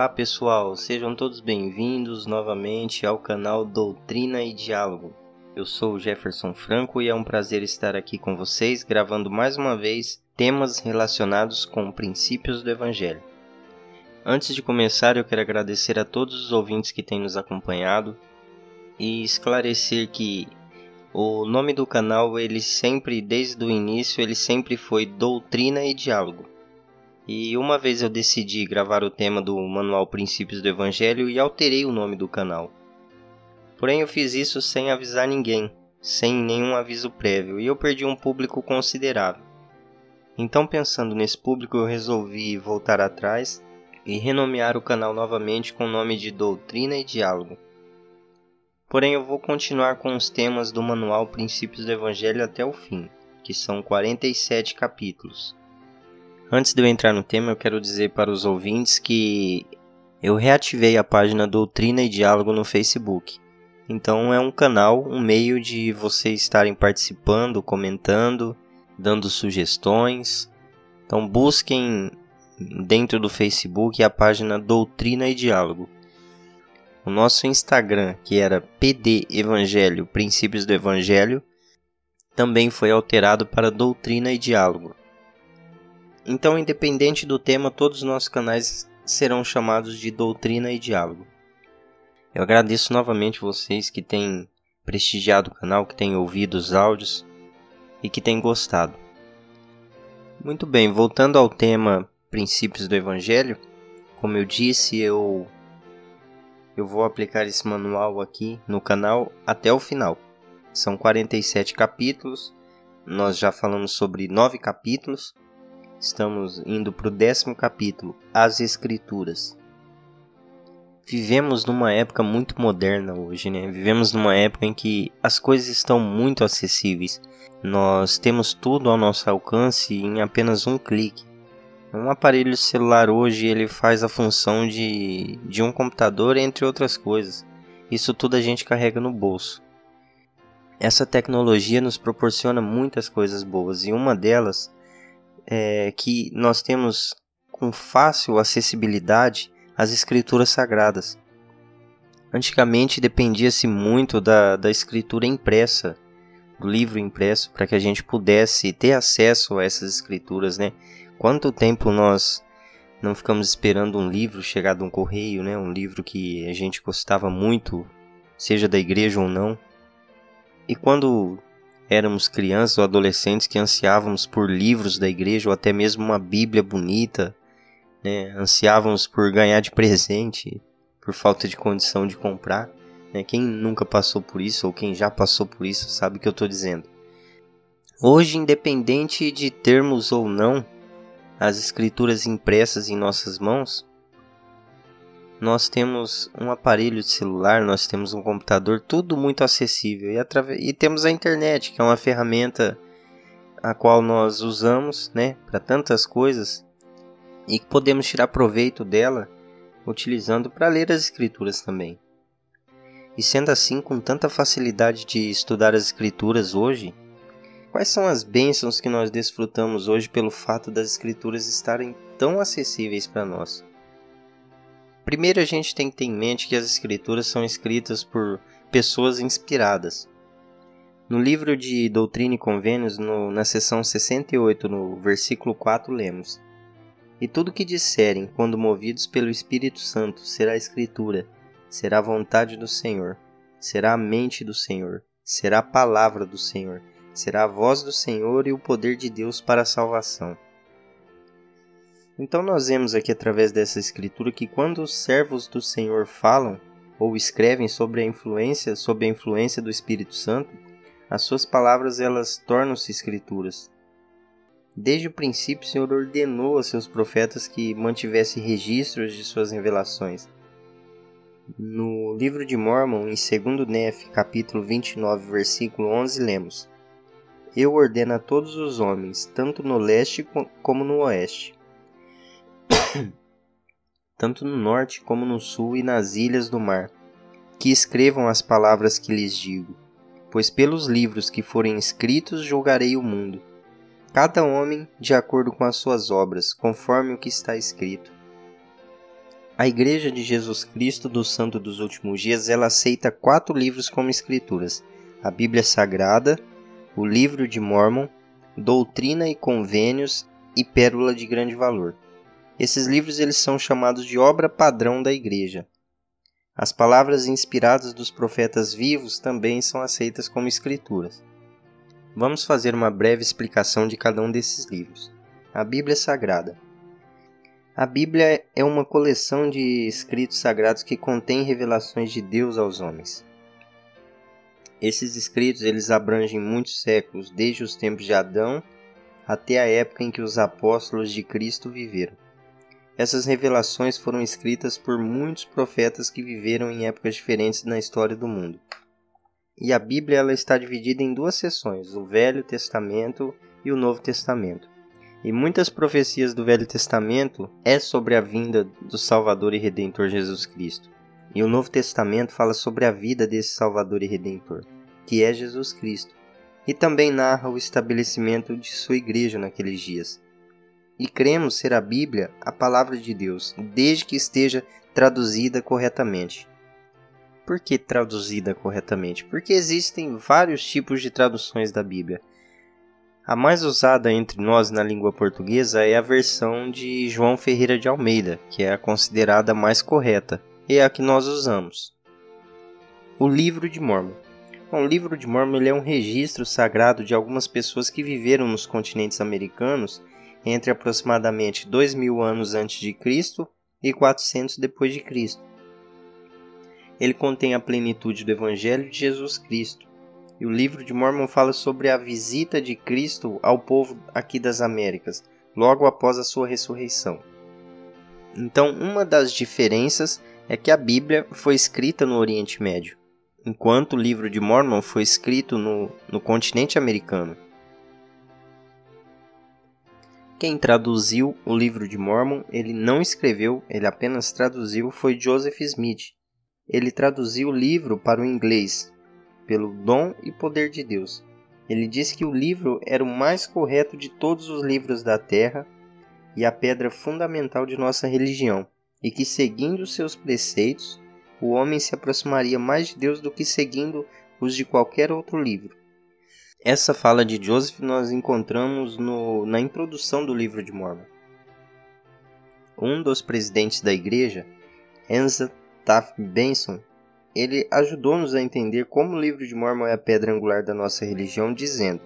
Olá pessoal, sejam todos bem-vindos novamente ao canal Doutrina e Diálogo. Eu sou o Jefferson Franco e é um prazer estar aqui com vocês gravando mais uma vez temas relacionados com princípios do Evangelho. Antes de começar, eu quero agradecer a todos os ouvintes que têm nos acompanhado e esclarecer que o nome do canal, ele sempre, desde o início, ele sempre foi Doutrina e Diálogo. E uma vez eu decidi gravar o tema do Manual Princípios do Evangelho e alterei o nome do canal. Porém, eu fiz isso sem avisar ninguém, sem nenhum aviso prévio, e eu perdi um público considerável. Então, pensando nesse público, eu resolvi voltar atrás e renomear o canal novamente com o nome de Doutrina e Diálogo. Porém, eu vou continuar com os temas do Manual Princípios do Evangelho até o fim, que são 47 capítulos. Antes de eu entrar no tema, eu quero dizer para os ouvintes que eu reativei a página Doutrina e Diálogo no Facebook. Então é um canal, um meio de vocês estarem participando, comentando, dando sugestões. Então busquem dentro do Facebook a página Doutrina e Diálogo. O nosso Instagram, que era PD Evangelho, Princípios do Evangelho, também foi alterado para Doutrina e Diálogo. Então, independente do tema, todos os nossos canais serão chamados de Doutrina e Diálogo. Eu agradeço novamente vocês que têm prestigiado o canal, que têm ouvido os áudios e que têm gostado. Muito bem, voltando ao tema Princípios do Evangelho, como eu disse, eu eu vou aplicar esse manual aqui no canal até o final. São 47 capítulos. Nós já falamos sobre nove capítulos Estamos indo para o décimo capítulo, As Escrituras. Vivemos numa época muito moderna hoje, né? Vivemos numa época em que as coisas estão muito acessíveis. Nós temos tudo ao nosso alcance em apenas um clique. Um aparelho celular hoje ele faz a função de, de um computador, entre outras coisas. Isso tudo a gente carrega no bolso. Essa tecnologia nos proporciona muitas coisas boas e uma delas é, que nós temos com fácil acessibilidade as escrituras sagradas. Antigamente dependia-se muito da, da escritura impressa, do livro impresso, para que a gente pudesse ter acesso a essas escrituras, né? Quanto tempo nós não ficamos esperando um livro chegar de um correio, né? Um livro que a gente gostava muito, seja da igreja ou não. E quando éramos crianças ou adolescentes que ansiávamos por livros da igreja ou até mesmo uma Bíblia bonita, né? ansiávamos por ganhar de presente por falta de condição de comprar. Né? Quem nunca passou por isso ou quem já passou por isso sabe o que eu estou dizendo. Hoje, independente de termos ou não as escrituras impressas em nossas mãos, nós temos um aparelho de celular, nós temos um computador, tudo muito acessível. E, e temos a internet, que é uma ferramenta a qual nós usamos né, para tantas coisas e que podemos tirar proveito dela utilizando para ler as escrituras também. E sendo assim, com tanta facilidade de estudar as escrituras hoje, quais são as bênçãos que nós desfrutamos hoje pelo fato das escrituras estarem tão acessíveis para nós? Primeiro a gente tem que ter em mente que as escrituras são escritas por pessoas inspiradas. No livro de Doutrina e Convênios, no, na seção 68, no versículo 4, lemos: E tudo que disserem, quando movidos pelo Espírito Santo, será escritura, será a vontade do Senhor, será a mente do Senhor, será a palavra do Senhor, será a voz do Senhor e o poder de Deus para a salvação. Então nós vemos aqui através dessa escritura que quando os servos do Senhor falam ou escrevem sobre a influência, sob a influência do Espírito Santo, as suas palavras elas tornam-se escrituras. Desde o princípio, o Senhor ordenou a seus profetas que mantivessem registros de suas revelações. No livro de Mormon, em 2 Nef, capítulo 29, versículo 11, lemos: Eu ordeno a todos os homens, tanto no leste como no oeste, tanto no norte como no sul e nas ilhas do mar, que escrevam as palavras que lhes digo, pois pelos livros que forem escritos julgarei o mundo, cada homem de acordo com as suas obras, conforme o que está escrito. A Igreja de Jesus Cristo do Santo dos Últimos Dias, ela aceita quatro livros como escrituras: a Bíblia Sagrada, o Livro de Mormon, Doutrina e Convênios e Pérola de Grande Valor. Esses livros eles são chamados de obra padrão da Igreja. As palavras inspiradas dos profetas vivos também são aceitas como escrituras. Vamos fazer uma breve explicação de cada um desses livros. A Bíblia Sagrada. A Bíblia é uma coleção de escritos sagrados que contém revelações de Deus aos homens. Esses escritos eles abrangem muitos séculos, desde os tempos de Adão até a época em que os apóstolos de Cristo viveram. Essas revelações foram escritas por muitos profetas que viveram em épocas diferentes na história do mundo. E a Bíblia ela está dividida em duas seções, o Velho Testamento e o Novo Testamento. E muitas profecias do Velho Testamento é sobre a vinda do Salvador e Redentor Jesus Cristo. E o Novo Testamento fala sobre a vida desse Salvador e Redentor, que é Jesus Cristo. E também narra o estabelecimento de sua igreja naqueles dias. E cremos ser a Bíblia a palavra de Deus, desde que esteja traduzida corretamente. Por que traduzida corretamente? Porque existem vários tipos de traduções da Bíblia. A mais usada entre nós na língua portuguesa é a versão de João Ferreira de Almeida, que é a considerada mais correta e é a que nós usamos. O Livro de Mormon. Bom, o Livro de Mormon é um registro sagrado de algumas pessoas que viveram nos continentes americanos entre aproximadamente 2000 anos antes de Cristo e 400 depois de Cristo ele contém a plenitude do Evangelho de Jesus Cristo. E o livro de Mormon fala sobre a visita de Cristo ao povo aqui das Américas, logo após a sua ressurreição. Então, uma das diferenças é que a Bíblia foi escrita no Oriente Médio, enquanto o livro de Mormon foi escrito no, no continente americano. Quem traduziu o livro de Mormon, ele não escreveu, ele apenas traduziu, foi Joseph Smith, ele traduziu o livro para o inglês, pelo dom e poder de Deus. Ele disse que o livro era o mais correto de todos os livros da terra e a pedra fundamental de nossa religião, e que seguindo seus preceitos, o homem se aproximaria mais de Deus do que seguindo os de qualquer outro livro. Essa fala de Joseph nós encontramos no, na introdução do livro de Mormon. Um dos presidentes da igreja, Enza Taft Benson, ele ajudou-nos a entender como o livro de Mormon é a pedra angular da nossa religião, dizendo: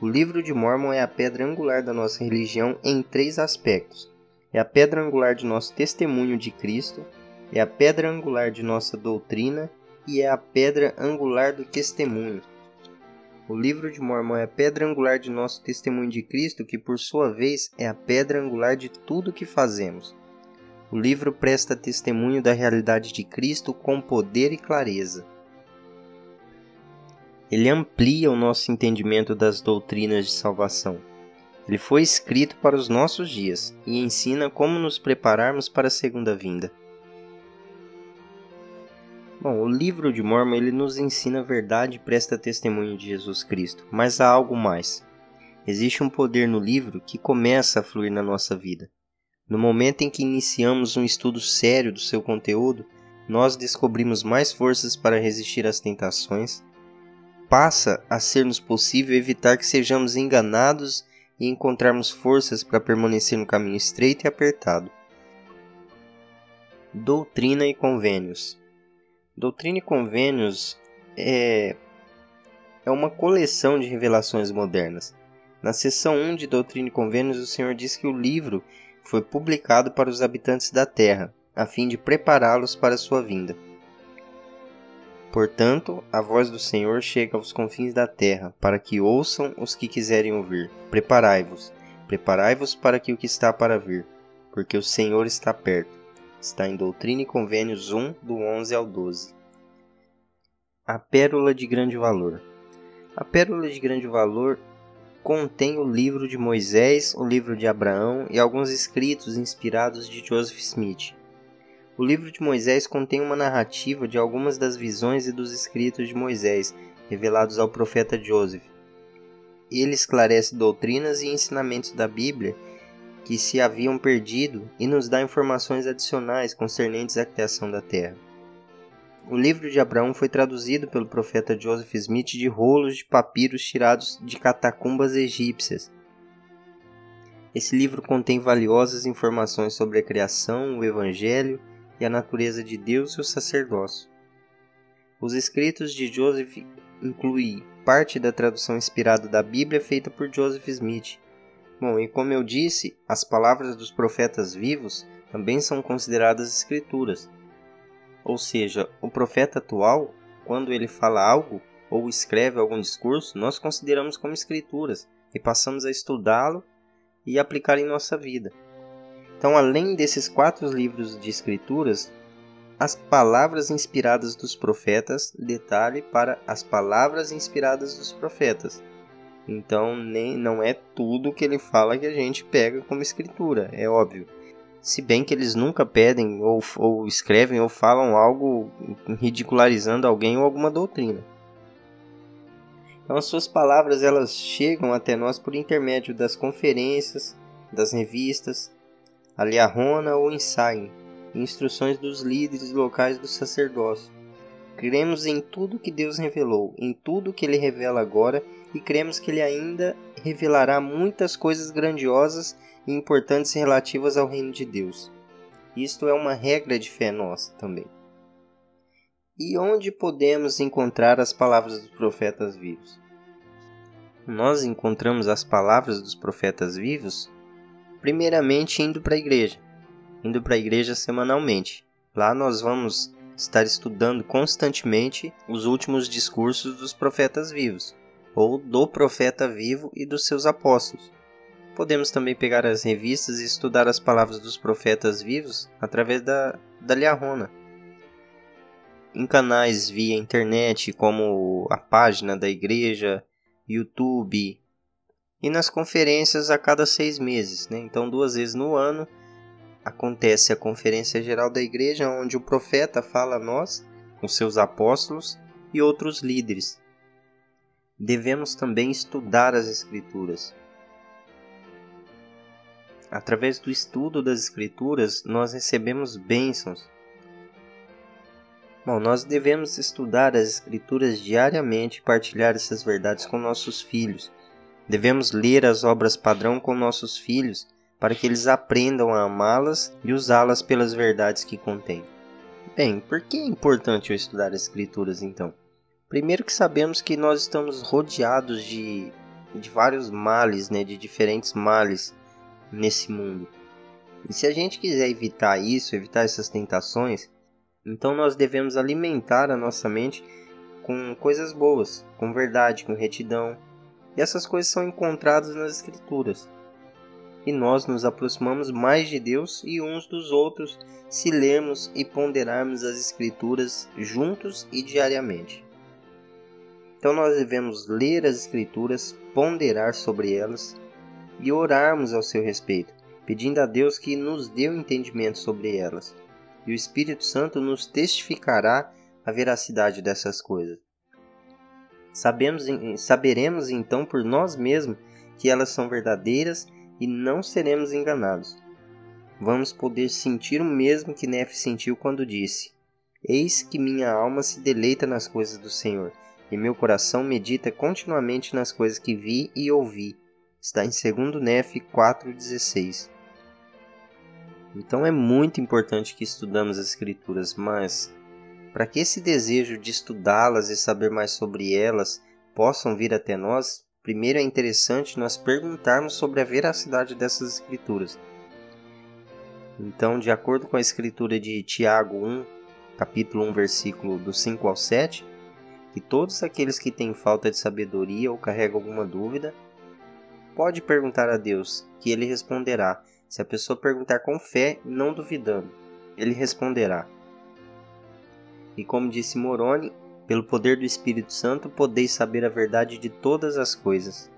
O livro de Mormon é a pedra angular da nossa religião em três aspectos. É a pedra angular de nosso testemunho de Cristo, é a pedra angular de nossa doutrina e é a pedra angular do testemunho. O livro de Mormon é a pedra angular de nosso testemunho de Cristo, que por sua vez é a pedra angular de tudo que fazemos. O livro presta testemunho da realidade de Cristo com poder e clareza. Ele amplia o nosso entendimento das doutrinas de salvação. Ele foi escrito para os nossos dias e ensina como nos prepararmos para a segunda vinda. Bom, o livro de Mormon ele nos ensina a verdade e presta testemunho de Jesus Cristo, mas há algo mais. Existe um poder no livro que começa a fluir na nossa vida. No momento em que iniciamos um estudo sério do seu conteúdo, nós descobrimos mais forças para resistir às tentações. Passa a ser-nos possível evitar que sejamos enganados e encontrarmos forças para permanecer no caminho estreito e apertado. Doutrina e Convênios Doutrina e Convênios é, é uma coleção de revelações modernas. Na seção 1 de Doutrina e Convênios, o Senhor diz que o livro foi publicado para os habitantes da terra, a fim de prepará-los para sua vinda. Portanto, a voz do Senhor chega aos confins da terra, para que ouçam os que quiserem ouvir. Preparai-vos, preparai-vos para que o que está para vir, porque o Senhor está perto. Está em Doutrina e Convênios 1, do 11 ao 12. A Pérola de Grande Valor. A Pérola de Grande Valor contém o livro de Moisés, o livro de Abraão e alguns escritos inspirados de Joseph Smith. O livro de Moisés contém uma narrativa de algumas das visões e dos escritos de Moisés, revelados ao profeta Joseph. Ele esclarece doutrinas e ensinamentos da Bíblia que se haviam perdido e nos dá informações adicionais concernentes à criação da Terra. O livro de Abraão foi traduzido pelo profeta Joseph Smith de rolos de papiros tirados de catacumbas egípcias. Esse livro contém valiosas informações sobre a criação, o Evangelho e a natureza de Deus e o sacerdócio. Os escritos de Joseph incluem parte da tradução inspirada da Bíblia feita por Joseph Smith. Bom, e como eu disse, as palavras dos profetas vivos também são consideradas escrituras. Ou seja, o profeta atual, quando ele fala algo ou escreve algum discurso, nós consideramos como escrituras e passamos a estudá-lo e aplicar em nossa vida. Então, além desses quatro livros de escrituras, as palavras inspiradas dos profetas, detalhe para as palavras inspiradas dos profetas. Então, nem, não é tudo que ele fala que a gente pega como escritura, é óbvio. Se bem que eles nunca pedem ou, ou escrevem ou falam algo ridicularizando alguém ou alguma doutrina. Então, as suas palavras elas chegam até nós por intermédio das conferências, das revistas, a liarrona ou ensaio, instruções dos líderes locais do sacerdócio. Cremos em tudo que Deus revelou, em tudo que Ele revela agora, e cremos que Ele ainda revelará muitas coisas grandiosas e importantes relativas ao reino de Deus. Isto é uma regra de fé nossa também. E onde podemos encontrar as palavras dos profetas vivos? Nós encontramos as palavras dos profetas vivos, primeiramente indo para a igreja, indo para a igreja semanalmente. Lá nós vamos estar estudando constantemente os últimos discursos dos profetas vivos, ou do profeta vivo e dos seus apóstolos. Podemos também pegar as revistas e estudar as palavras dos profetas vivos através da, da Liarrona. Em canais via internet, como a página da igreja, YouTube, e nas conferências a cada seis meses. Né? Então, duas vezes no ano, acontece a Conferência Geral da Igreja, onde o profeta fala a nós, os seus apóstolos e outros líderes. Devemos também estudar as Escrituras, Através do estudo das Escrituras, nós recebemos bênçãos. Bom, nós devemos estudar as Escrituras diariamente e partilhar essas verdades com nossos filhos. Devemos ler as obras padrão com nossos filhos para que eles aprendam a amá-las e usá-las pelas verdades que contêm. Bem, por que é importante eu estudar as Escrituras então? Primeiro que sabemos que nós estamos rodeados de, de vários males, né, de diferentes males nesse mundo. E se a gente quiser evitar isso, evitar essas tentações, então nós devemos alimentar a nossa mente com coisas boas, com verdade, com retidão. E essas coisas são encontradas nas Escrituras. E nós nos aproximamos mais de Deus e uns dos outros se lermos e ponderarmos as Escrituras juntos e diariamente. Então nós devemos ler as Escrituras, ponderar sobre elas e orarmos ao seu respeito, pedindo a Deus que nos dê o um entendimento sobre elas. E o Espírito Santo nos testificará a veracidade dessas coisas. Sabemos, saberemos então por nós mesmos que elas são verdadeiras e não seremos enganados. Vamos poder sentir o mesmo que Nefe sentiu quando disse: Eis que minha alma se deleita nas coisas do Senhor, e meu coração medita continuamente nas coisas que vi e ouvi Está em 2 Nef 4,16. Então é muito importante que estudamos as Escrituras, mas para que esse desejo de estudá-las e saber mais sobre elas possam vir até nós, primeiro é interessante nós perguntarmos sobre a veracidade dessas Escrituras. Então, de acordo com a escritura de Tiago 1, capítulo 1, versículo do 5 ao 7, que todos aqueles que têm falta de sabedoria ou carregam alguma dúvida, pode perguntar a Deus, que ele responderá. Se a pessoa perguntar com fé, não duvidando, ele responderá. E como disse Moroni, pelo poder do Espírito Santo podeis saber a verdade de todas as coisas.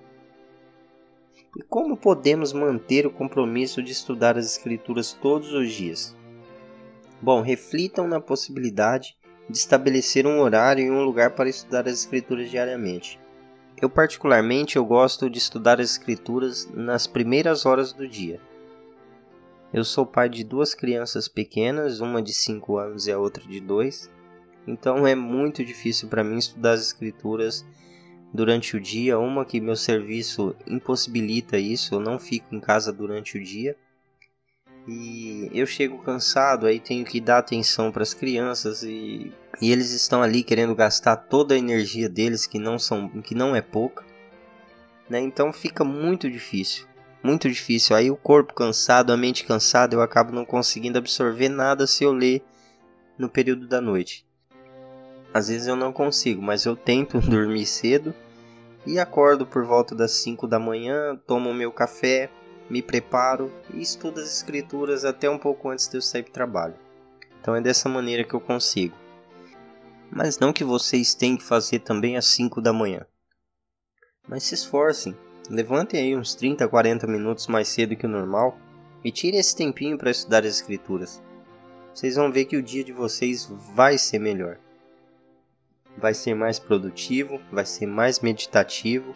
E como podemos manter o compromisso de estudar as Escrituras todos os dias? Bom, reflitam na possibilidade de estabelecer um horário e um lugar para estudar as Escrituras diariamente. Eu particularmente eu gosto de estudar as escrituras nas primeiras horas do dia. Eu sou pai de duas crianças pequenas, uma de 5 anos e a outra de 2. Então é muito difícil para mim estudar as escrituras durante o dia, uma que meu serviço impossibilita isso, eu não fico em casa durante o dia. E eu chego cansado, aí tenho que dar atenção para as crianças e, e eles estão ali querendo gastar toda a energia deles, que não são que não é pouca. Né? Então fica muito difícil, muito difícil. Aí o corpo cansado, a mente cansada, eu acabo não conseguindo absorver nada se eu ler no período da noite. Às vezes eu não consigo, mas eu tento dormir cedo e acordo por volta das 5 da manhã, tomo meu café, me preparo e estudo as escrituras até um pouco antes de eu sair para trabalho. Então é dessa maneira que eu consigo. Mas não que vocês tenham que fazer também às 5 da manhã. Mas se esforcem, levantem aí uns 30, 40 minutos mais cedo que o normal e tirem esse tempinho para estudar as escrituras. Vocês vão ver que o dia de vocês vai ser melhor vai ser mais produtivo, vai ser mais meditativo.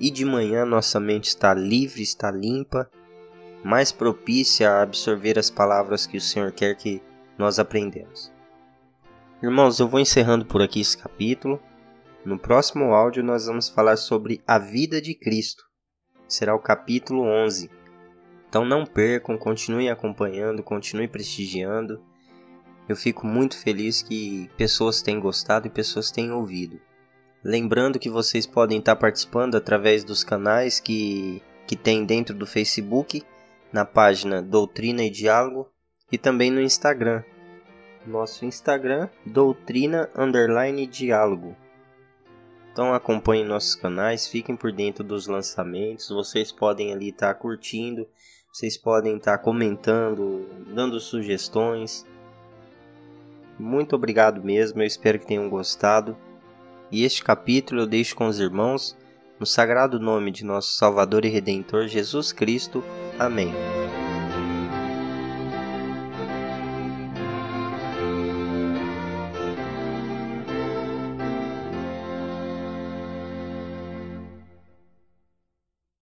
E de manhã nossa mente está livre, está limpa, mais propícia a absorver as palavras que o Senhor quer que nós aprendamos. Irmãos, eu vou encerrando por aqui esse capítulo. No próximo áudio nós vamos falar sobre a vida de Cristo. Será o capítulo 11. Então não percam, continuem acompanhando, continuem prestigiando. Eu fico muito feliz que pessoas têm gostado e pessoas têm ouvido. Lembrando que vocês podem estar participando através dos canais que, que tem dentro do Facebook, na página Doutrina e Diálogo e também no Instagram. Nosso Instagram, Doutrina Underline Diálogo. Então acompanhem nossos canais, fiquem por dentro dos lançamentos. Vocês podem ali estar curtindo, vocês podem estar comentando, dando sugestões. Muito obrigado mesmo, eu espero que tenham gostado. E este capítulo eu deixo com os irmãos, no sagrado nome de nosso Salvador e Redentor Jesus Cristo. Amém.